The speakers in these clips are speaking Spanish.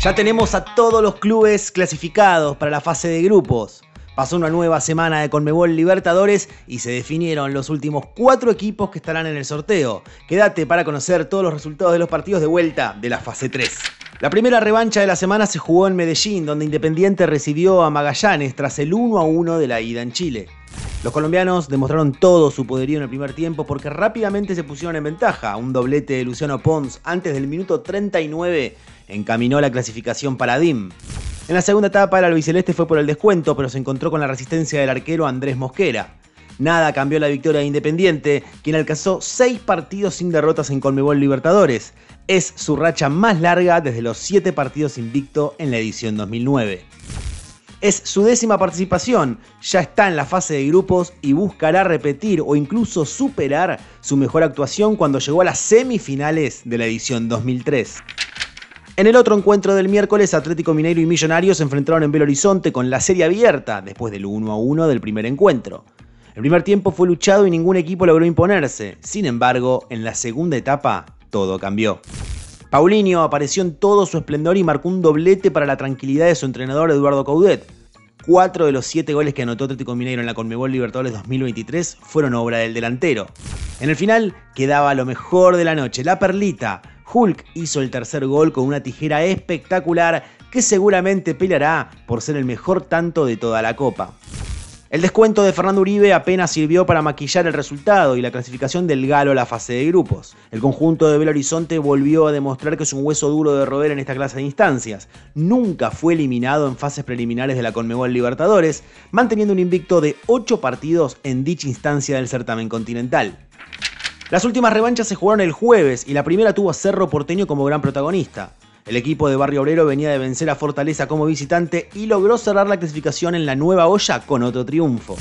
Ya tenemos a todos los clubes clasificados para la fase de grupos. Pasó una nueva semana de Conmebol Libertadores y se definieron los últimos cuatro equipos que estarán en el sorteo. Quédate para conocer todos los resultados de los partidos de vuelta de la fase 3. La primera revancha de la semana se jugó en Medellín, donde Independiente recibió a Magallanes tras el 1 a 1 de la ida en Chile. Los colombianos demostraron todo su poderío en el primer tiempo porque rápidamente se pusieron en ventaja. Un doblete de Luciano Pons antes del minuto 39 encaminó la clasificación para DIM. En la segunda etapa el albiceleste fue por el descuento, pero se encontró con la resistencia del arquero Andrés Mosquera. Nada cambió la victoria de Independiente, quien alcanzó seis partidos sin derrotas en Conmebol Libertadores. Es su racha más larga desde los siete partidos invicto en la edición 2009. Es su décima participación, ya está en la fase de grupos y buscará repetir o incluso superar su mejor actuación cuando llegó a las semifinales de la edición 2003. En el otro encuentro del miércoles, Atlético Mineiro y Millonarios se enfrentaron en Belo Horizonte con la serie abierta después del 1 a 1 del primer encuentro. El primer tiempo fue luchado y ningún equipo logró imponerse. Sin embargo, en la segunda etapa, todo cambió. Paulinho apareció en todo su esplendor y marcó un doblete para la tranquilidad de su entrenador Eduardo Caudet. Cuatro de los siete goles que anotó Atlético Mineiro en la Conmebol Libertadores 2023 fueron obra del delantero. En el final quedaba lo mejor de la noche, la perlita. Hulk hizo el tercer gol con una tijera espectacular que seguramente peleará por ser el mejor tanto de toda la copa. El descuento de Fernando Uribe apenas sirvió para maquillar el resultado y la clasificación del Galo a la fase de grupos. El conjunto de Belo Horizonte volvió a demostrar que es un hueso duro de roer en esta clase de instancias. Nunca fue eliminado en fases preliminares de la Conmebol Libertadores, manteniendo un invicto de 8 partidos en dicha instancia del certamen continental. Las últimas revanchas se jugaron el jueves y la primera tuvo a Cerro Porteño como gran protagonista. El equipo de Barrio Obrero venía de vencer a Fortaleza como visitante y logró cerrar la clasificación en la nueva olla con otro triunfo.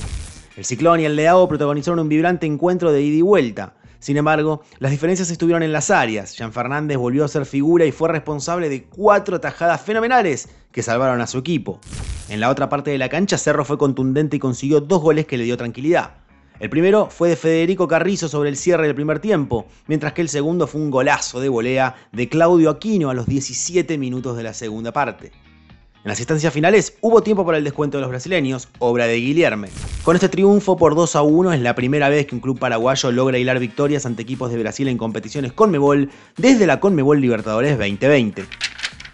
El Ciclón y el Leao protagonizaron un vibrante encuentro de ida y vuelta. Sin embargo, las diferencias estuvieron en las áreas. Jean Fernández volvió a ser figura y fue responsable de cuatro tajadas fenomenales que salvaron a su equipo. En la otra parte de la cancha, Cerro fue contundente y consiguió dos goles que le dio tranquilidad. El primero fue de Federico Carrizo sobre el cierre del primer tiempo, mientras que el segundo fue un golazo de volea de Claudio Aquino a los 17 minutos de la segunda parte. En las instancias finales hubo tiempo para el descuento de los brasileños, obra de Guilherme. Con este triunfo por 2 a 1 es la primera vez que un club paraguayo logra hilar victorias ante equipos de Brasil en competiciones Conmebol desde la Conmebol Libertadores 2020.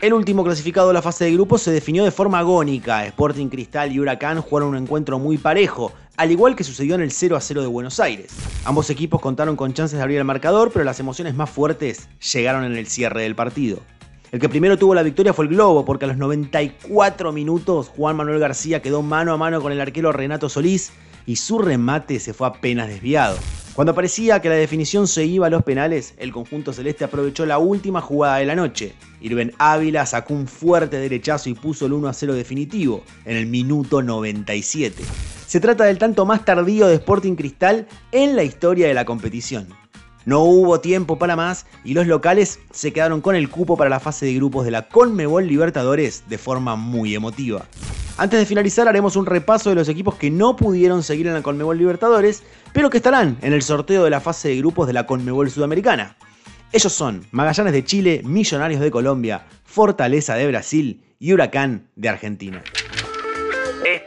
El último clasificado de la fase de grupos se definió de forma agónica. Sporting Cristal y Huracán jugaron un encuentro muy parejo, al igual que sucedió en el 0 a 0 de Buenos Aires. Ambos equipos contaron con chances de abrir el marcador, pero las emociones más fuertes llegaron en el cierre del partido. El que primero tuvo la victoria fue el Globo, porque a los 94 minutos Juan Manuel García quedó mano a mano con el arquero Renato Solís y su remate se fue apenas desviado. Cuando parecía que la definición se iba a los penales, el conjunto celeste aprovechó la última jugada de la noche. Irben Ávila sacó un fuerte derechazo y puso el 1 a 0 definitivo en el minuto 97. Se trata del tanto más tardío de Sporting Cristal en la historia de la competición. No hubo tiempo para más y los locales se quedaron con el cupo para la fase de grupos de la Conmebol Libertadores de forma muy emotiva. Antes de finalizar haremos un repaso de los equipos que no pudieron seguir en la Conmebol Libertadores, pero que estarán en el sorteo de la fase de grupos de la Conmebol Sudamericana. Ellos son Magallanes de Chile, Millonarios de Colombia, Fortaleza de Brasil y Huracán de Argentina.